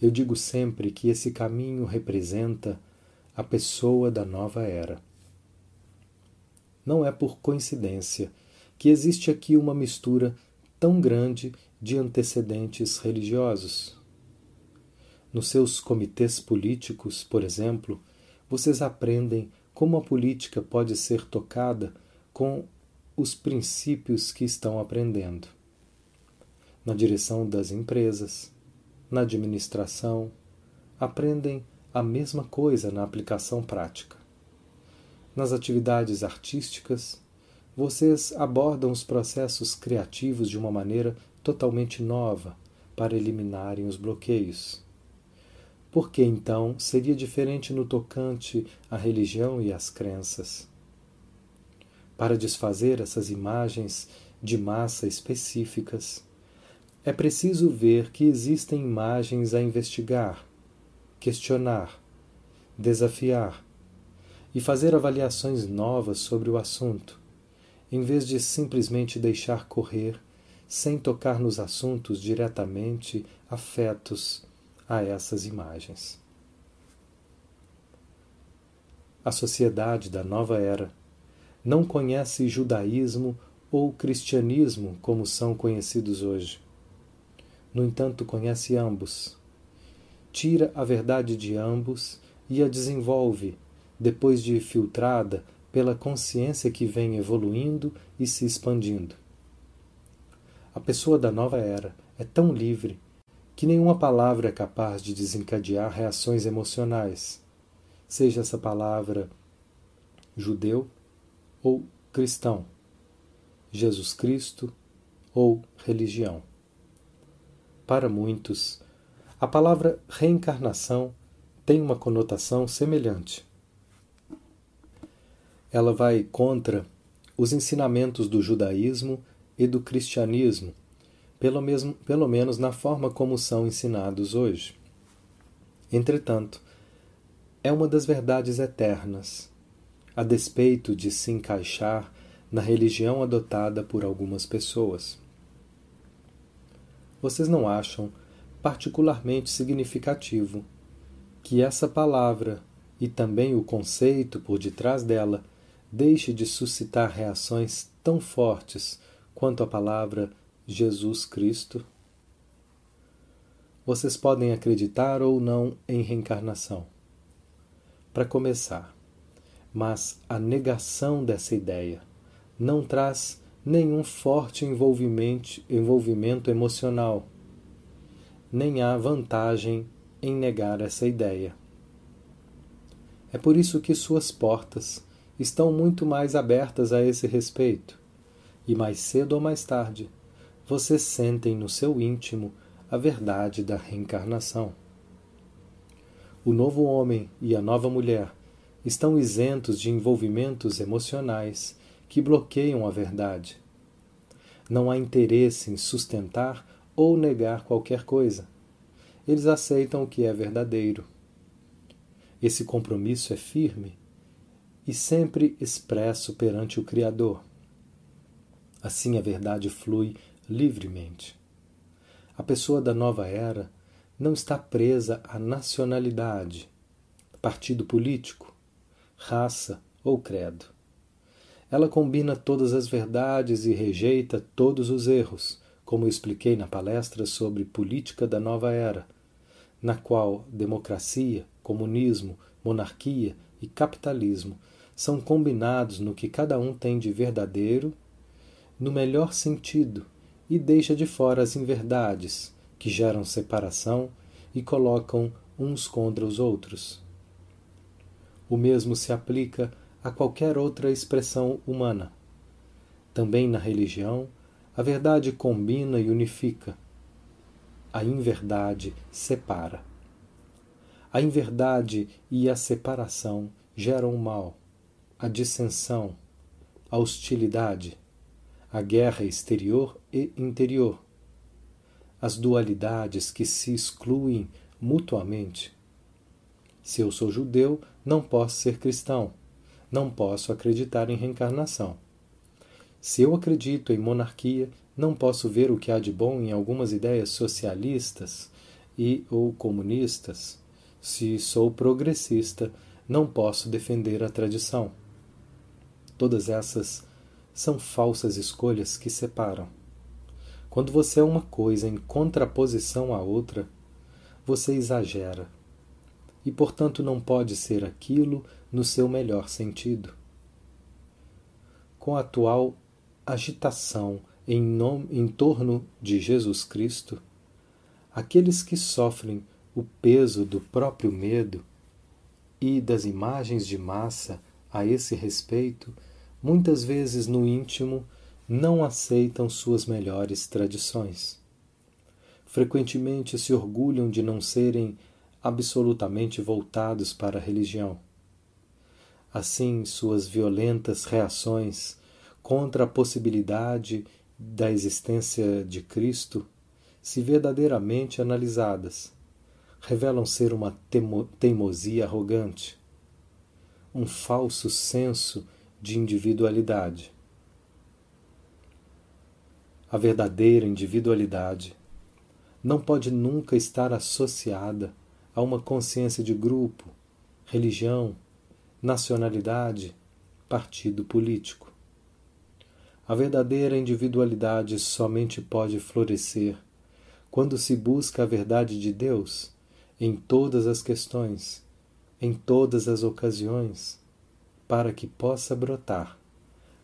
Eu digo sempre que esse caminho representa a pessoa da nova era. Não é por coincidência que existe aqui uma mistura tão grande de antecedentes religiosos. Nos seus comitês políticos, por exemplo, vocês aprendem como a política pode ser tocada com os princípios que estão aprendendo. Na direção das empresas, na administração, aprendem a mesma coisa na aplicação prática. Nas atividades artísticas, vocês abordam os processos criativos de uma maneira totalmente nova para eliminarem os bloqueios. Por que então seria diferente no tocante à religião e às crenças? Para desfazer essas imagens de massa específicas, é preciso ver que existem imagens a investigar, questionar, desafiar e fazer avaliações novas sobre o assunto, em vez de simplesmente deixar correr sem tocar nos assuntos diretamente afetos a essas imagens. A sociedade da nova era não conhece judaísmo ou cristianismo como são conhecidos hoje. No entanto, conhece ambos. Tira a verdade de ambos e a desenvolve, depois de filtrada pela consciência que vem evoluindo e se expandindo. A pessoa da nova era é tão livre que nenhuma palavra é capaz de desencadear reações emocionais, seja essa palavra judeu ou cristão, Jesus Cristo ou religião. Para muitos, a palavra reencarnação tem uma conotação semelhante. Ela vai contra os ensinamentos do judaísmo e do cristianismo, pelo, mesmo, pelo menos na forma como são ensinados hoje. Entretanto, é uma das verdades eternas a despeito de se encaixar na religião adotada por algumas pessoas. Vocês não acham particularmente significativo que essa palavra e também o conceito por detrás dela deixe de suscitar reações tão fortes quanto a palavra Jesus Cristo? Vocês podem acreditar ou não em reencarnação. Para começar, mas a negação dessa ideia não traz nenhum forte envolvimento, envolvimento emocional, nem há vantagem em negar essa ideia. É por isso que suas portas estão muito mais abertas a esse respeito, e mais cedo ou mais tarde vocês sentem no seu íntimo a verdade da reencarnação. O novo homem e a nova mulher estão isentos de envolvimentos emocionais que bloqueiam a verdade. Não há interesse em sustentar ou negar qualquer coisa. Eles aceitam o que é verdadeiro. Esse compromisso é firme e sempre expresso perante o Criador. Assim a verdade flui livremente. A pessoa da nova era não está presa à nacionalidade, partido político, raça ou credo. Ela combina todas as verdades e rejeita todos os erros, como expliquei na palestra sobre política da nova era, na qual democracia, comunismo, monarquia e capitalismo são combinados no que cada um tem de verdadeiro, no melhor sentido, e deixa de fora as inverdades, que geram separação e colocam uns contra os outros. O mesmo se aplica a qualquer outra expressão humana. Também na religião, a verdade combina e unifica. A inverdade separa. A inverdade e a separação geram o mal, a dissensão, a hostilidade, a guerra exterior e interior, as dualidades que se excluem mutuamente Se eu sou judeu, não posso ser cristão. Não posso acreditar em reencarnação. Se eu acredito em monarquia, não posso ver o que há de bom em algumas ideias socialistas e ou comunistas. Se sou progressista, não posso defender a tradição. Todas essas são falsas escolhas que separam. Quando você é uma coisa em contraposição à outra, você exagera. E, portanto, não pode ser aquilo no seu melhor sentido. Com a atual agitação em, nome, em torno de Jesus Cristo, aqueles que sofrem o peso do próprio medo e das imagens de massa a esse respeito, muitas vezes no íntimo não aceitam suas melhores tradições. Frequentemente se orgulham de não serem absolutamente voltados para a religião. Assim, suas violentas reações contra a possibilidade da existência de Cristo, se verdadeiramente analisadas, revelam ser uma teimosia arrogante, um falso senso de individualidade. A verdadeira individualidade não pode nunca estar associada a uma consciência de grupo, religião, nacionalidade, partido político. A verdadeira individualidade somente pode florescer quando se busca a verdade de Deus em todas as questões, em todas as ocasiões, para que possa brotar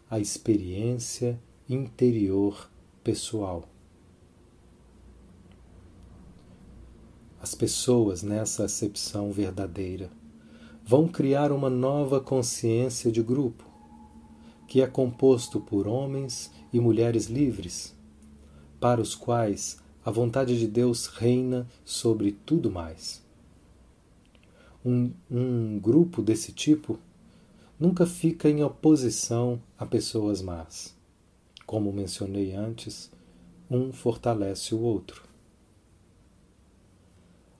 a experiência interior pessoal. As pessoas, nessa acepção verdadeira, vão criar uma nova consciência de grupo, que é composto por homens e mulheres livres, para os quais a vontade de Deus reina sobre tudo mais. Um, um grupo desse tipo nunca fica em oposição a pessoas más como mencionei antes, um fortalece o outro.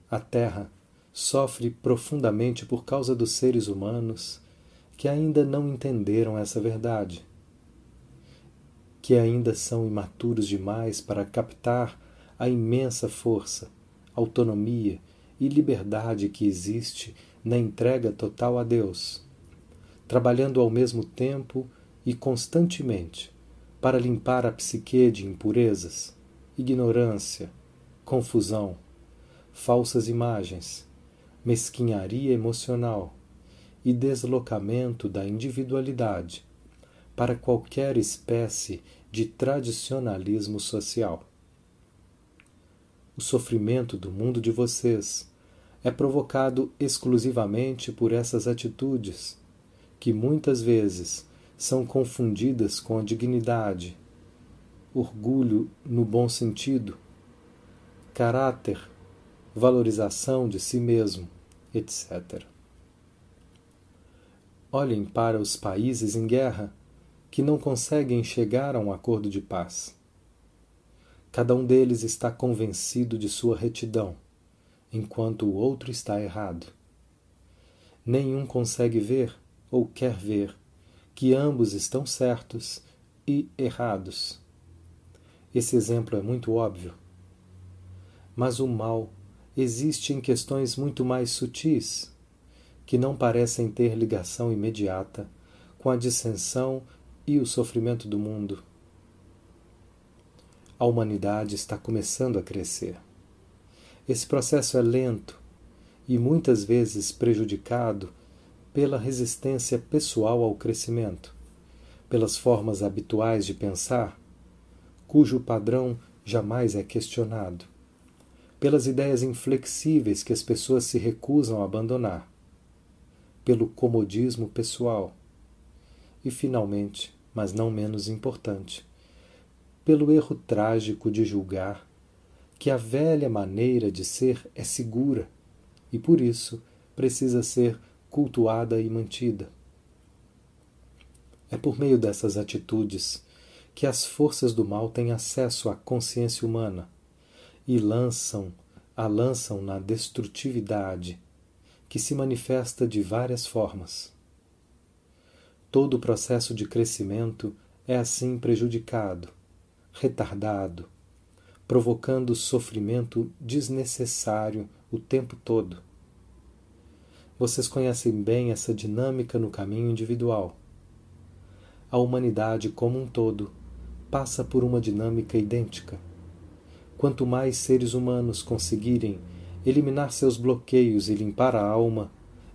A Terra sofre profundamente por causa dos seres humanos que ainda não entenderam essa verdade, que ainda são imaturos demais para captar a imensa força, autonomia e liberdade que existe na entrega total a Deus, trabalhando ao mesmo tempo e constantemente para limpar a psique de impurezas, ignorância, confusão, falsas imagens, mesquinharia emocional e deslocamento da individualidade para qualquer espécie de tradicionalismo social. O sofrimento do mundo de vocês é provocado exclusivamente por essas atitudes, que muitas vezes são confundidas com a dignidade, orgulho no bom sentido, caráter, valorização de si mesmo, etc. Olhem para os países em guerra que não conseguem chegar a um acordo de paz. Cada um deles está convencido de sua retidão, enquanto o outro está errado. Nenhum consegue ver ou quer ver que ambos estão certos e errados. Esse exemplo é muito óbvio. Mas o mal existe em questões muito mais sutis, que não parecem ter ligação imediata com a dissensão e o sofrimento do mundo. A humanidade está começando a crescer. Esse processo é lento e muitas vezes prejudicado pela resistência pessoal ao crescimento, pelas formas habituais de pensar, cujo padrão jamais é questionado, pelas ideias inflexíveis que as pessoas se recusam a abandonar, pelo comodismo pessoal e, finalmente, mas não menos importante, pelo erro trágico de julgar que a velha maneira de ser é segura e, por isso, precisa ser cultuada e mantida. É por meio dessas atitudes que as forças do mal têm acesso à consciência humana e lançam a lançam na destrutividade que se manifesta de várias formas. Todo o processo de crescimento é assim prejudicado, retardado, provocando sofrimento desnecessário o tempo todo. Vocês conhecem bem essa dinâmica no caminho individual. A humanidade como um todo passa por uma dinâmica idêntica. Quanto mais seres humanos conseguirem eliminar seus bloqueios e limpar a alma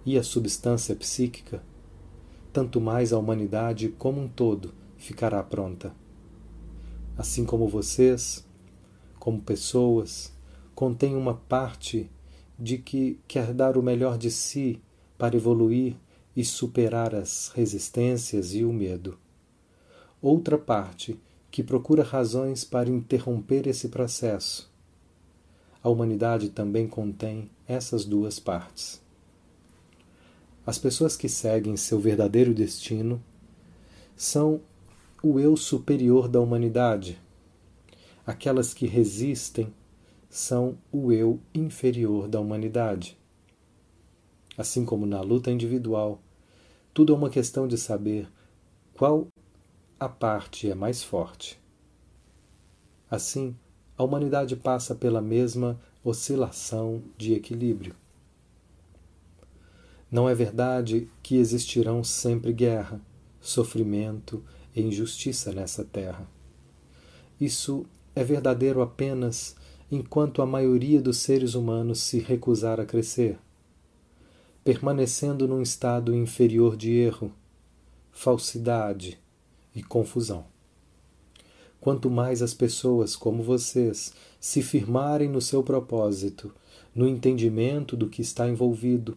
e a substância psíquica, tanto mais a humanidade como um todo ficará pronta. Assim como vocês, como pessoas, contêm uma parte de que quer dar o melhor de si para evoluir e superar as resistências e o medo. Outra parte que procura razões para interromper esse processo. A humanidade também contém essas duas partes. As pessoas que seguem seu verdadeiro destino são o eu superior da humanidade. Aquelas que resistem são o eu inferior da humanidade. Assim como na luta individual, tudo é uma questão de saber qual a parte é mais forte. Assim, a humanidade passa pela mesma oscilação de equilíbrio. Não é verdade que existirão sempre guerra, sofrimento e injustiça nessa terra. Isso é verdadeiro apenas enquanto a maioria dos seres humanos se recusar a crescer, permanecendo num estado inferior de erro, falsidade, e confusão. Quanto mais as pessoas como vocês se firmarem no seu propósito, no entendimento do que está envolvido,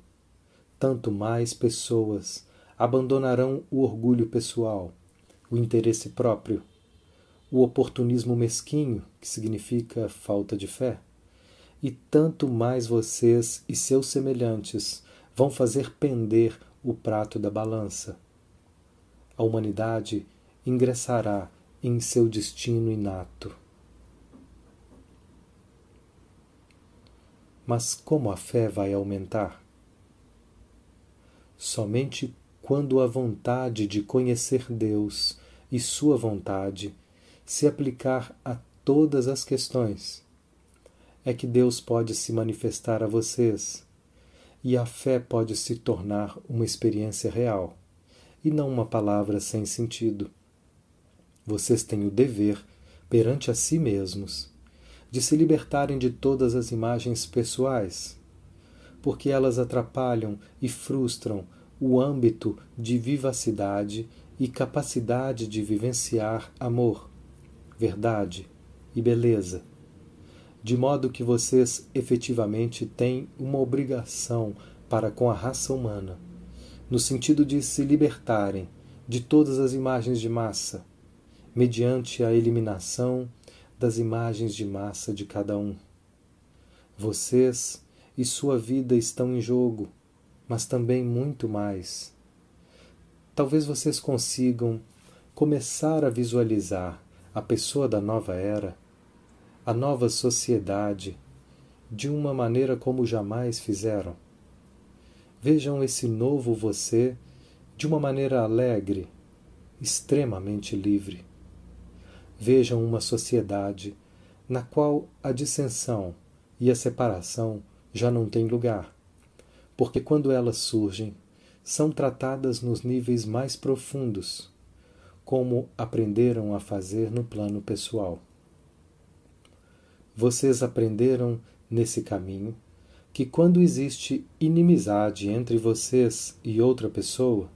tanto mais pessoas abandonarão o orgulho pessoal, o interesse próprio, o oportunismo mesquinho, que significa falta de fé, e tanto mais vocês e seus semelhantes vão fazer pender o prato da balança. A humanidade ingressará em seu destino inato. Mas como a fé vai aumentar? Somente quando a vontade de conhecer Deus e Sua vontade se aplicar a todas as questões, é que Deus pode se manifestar a vocês e a fé pode se tornar uma experiência real e não uma palavra sem sentido. Vocês têm o dever, perante a si mesmos, de se libertarem de todas as imagens pessoais, porque elas atrapalham e frustram o âmbito de vivacidade e capacidade de vivenciar amor, verdade e beleza, de modo que vocês efetivamente têm uma obrigação para com a raça humana, no sentido de se libertarem de todas as imagens de massa mediante a eliminação das imagens de massa de cada um. Vocês e sua vida estão em jogo, mas também muito mais. Talvez vocês consigam começar a visualizar a pessoa da nova era, a nova sociedade, de uma maneira como jamais fizeram. Vejam esse novo você de uma maneira alegre, extremamente livre vejam uma sociedade na qual a dissensão e a separação já não têm lugar, porque quando elas surgem, são tratadas nos níveis mais profundos, como aprenderam a fazer no plano pessoal. Vocês aprenderam nesse caminho que quando existe inimizade entre vocês e outra pessoa,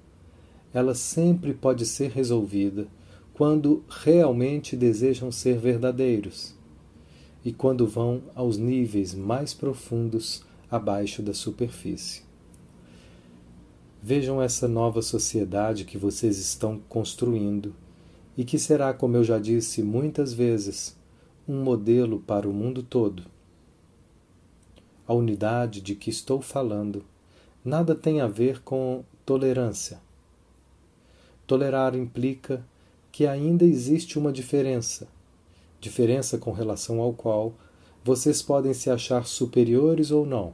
ela sempre pode ser resolvida quando realmente desejam ser verdadeiros e quando vão aos níveis mais profundos abaixo da superfície. Vejam essa nova sociedade que vocês estão construindo e que será, como eu já disse muitas vezes, um modelo para o mundo todo. A unidade de que estou falando nada tem a ver com tolerância. Tolerar implica que ainda existe uma diferença, diferença com relação ao qual vocês podem se achar superiores ou não,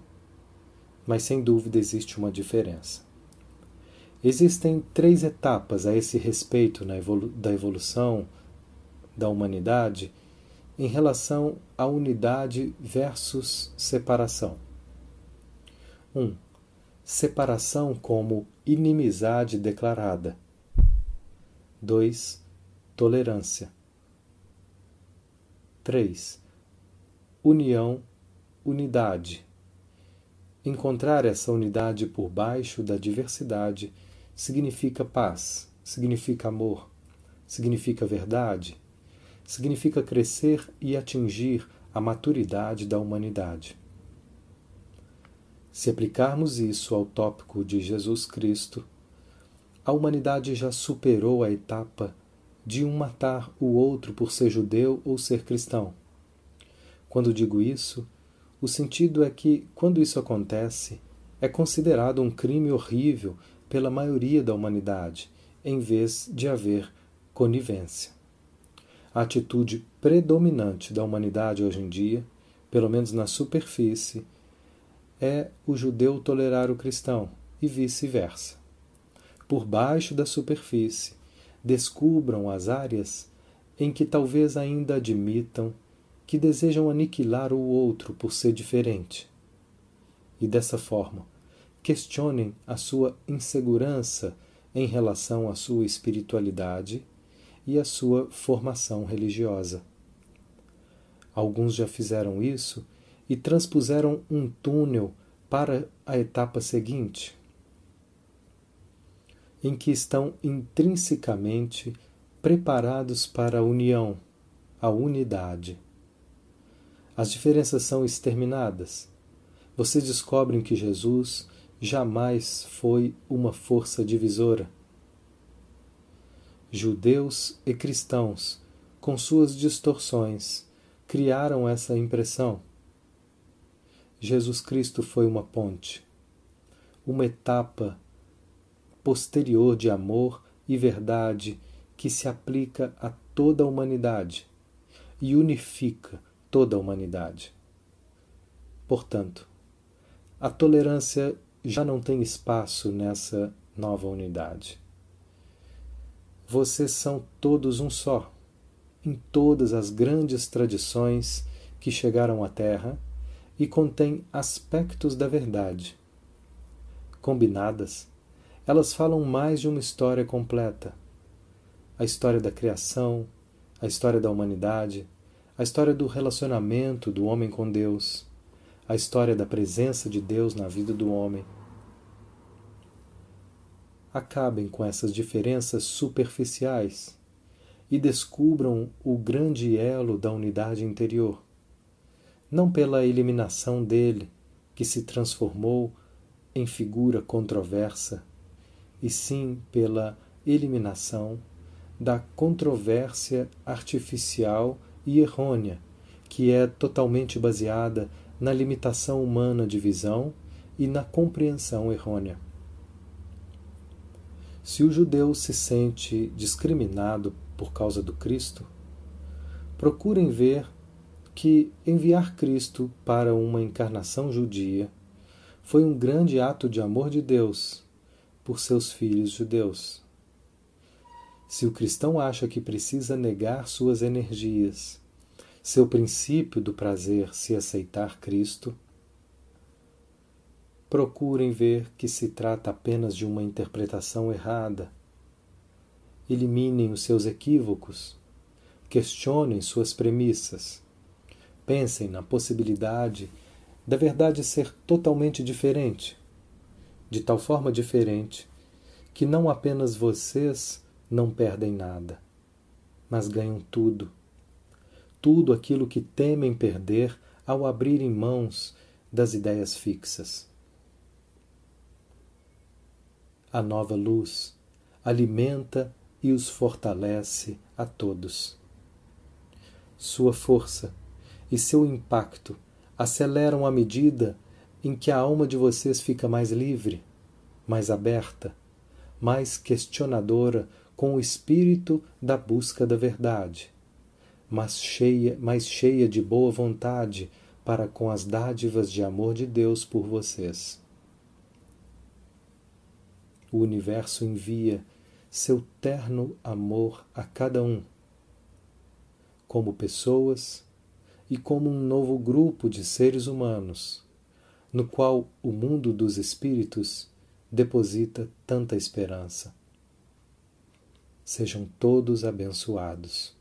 mas sem dúvida existe uma diferença. Existem três etapas a esse respeito evolu da evolução da humanidade em relação à unidade versus separação. 1. Um, separação como inimizade declarada. 2. Tolerância. 3. União, unidade. Encontrar essa unidade por baixo da diversidade significa paz, significa amor, significa verdade, significa crescer e atingir a maturidade da humanidade. Se aplicarmos isso ao tópico de Jesus Cristo, a humanidade já superou a etapa de um matar o outro por ser judeu ou ser cristão. Quando digo isso, o sentido é que, quando isso acontece, é considerado um crime horrível pela maioria da humanidade, em vez de haver conivência. A atitude predominante da humanidade hoje em dia, pelo menos na superfície, é o judeu tolerar o cristão e vice-versa. Por baixo da superfície, descubram as áreas em que talvez ainda admitam que desejam aniquilar o outro por ser diferente. E dessa forma, questionem a sua insegurança em relação à sua espiritualidade e à sua formação religiosa. Alguns já fizeram isso e transpuseram um túnel para a etapa seguinte, em que estão intrinsecamente preparados para a união, a unidade. As diferenças são exterminadas. Vocês descobrem que Jesus jamais foi uma força divisora. Judeus e cristãos, com suas distorções, criaram essa impressão Jesus Cristo foi uma ponte, uma etapa posterior de amor e verdade que se aplica a toda a humanidade e unifica toda a humanidade. Portanto, a tolerância já não tem espaço nessa nova unidade. Vocês são todos um só, em todas as grandes tradições que chegaram à Terra e contém aspectos da verdade. Combinadas, elas falam mais de uma história completa. A história da criação, a história da humanidade, a história do relacionamento do homem com Deus, a história da presença de Deus na vida do homem. Acabem com essas diferenças superficiais e descubram o grande elo da unidade interior não pela eliminação dele, que se transformou em figura controversa, e sim pela eliminação da controvérsia artificial e errônea, que é totalmente baseada na limitação humana de visão e na compreensão errônea. Se o judeu se sente discriminado por causa do Cristo, procurem ver que enviar Cristo para uma encarnação judia foi um grande ato de amor de Deus por seus filhos judeus. Se o cristão acha que precisa negar suas energias, seu princípio do prazer se aceitar Cristo, procurem ver que se trata apenas de uma interpretação errada. Eliminem os seus equívocos, questionem suas premissas Pensem na possibilidade da verdade ser totalmente diferente, de tal forma diferente que não apenas vocês não perdem nada, mas ganham tudo. Tudo aquilo que temem perder ao abrirem mãos das ideias fixas. A nova luz alimenta e os fortalece a todos. Sua força e seu impacto aceleram à medida em que a alma de vocês fica mais livre, mais aberta, mais questionadora com o espírito da busca da verdade, mas cheia, mais cheia de boa vontade para com as dádivas de amor de Deus por vocês. o universo envia seu terno amor a cada um, como pessoas e como um novo grupo de seres humanos, no qual o mundo dos espíritos deposita tanta esperança. Sejam todos abençoados.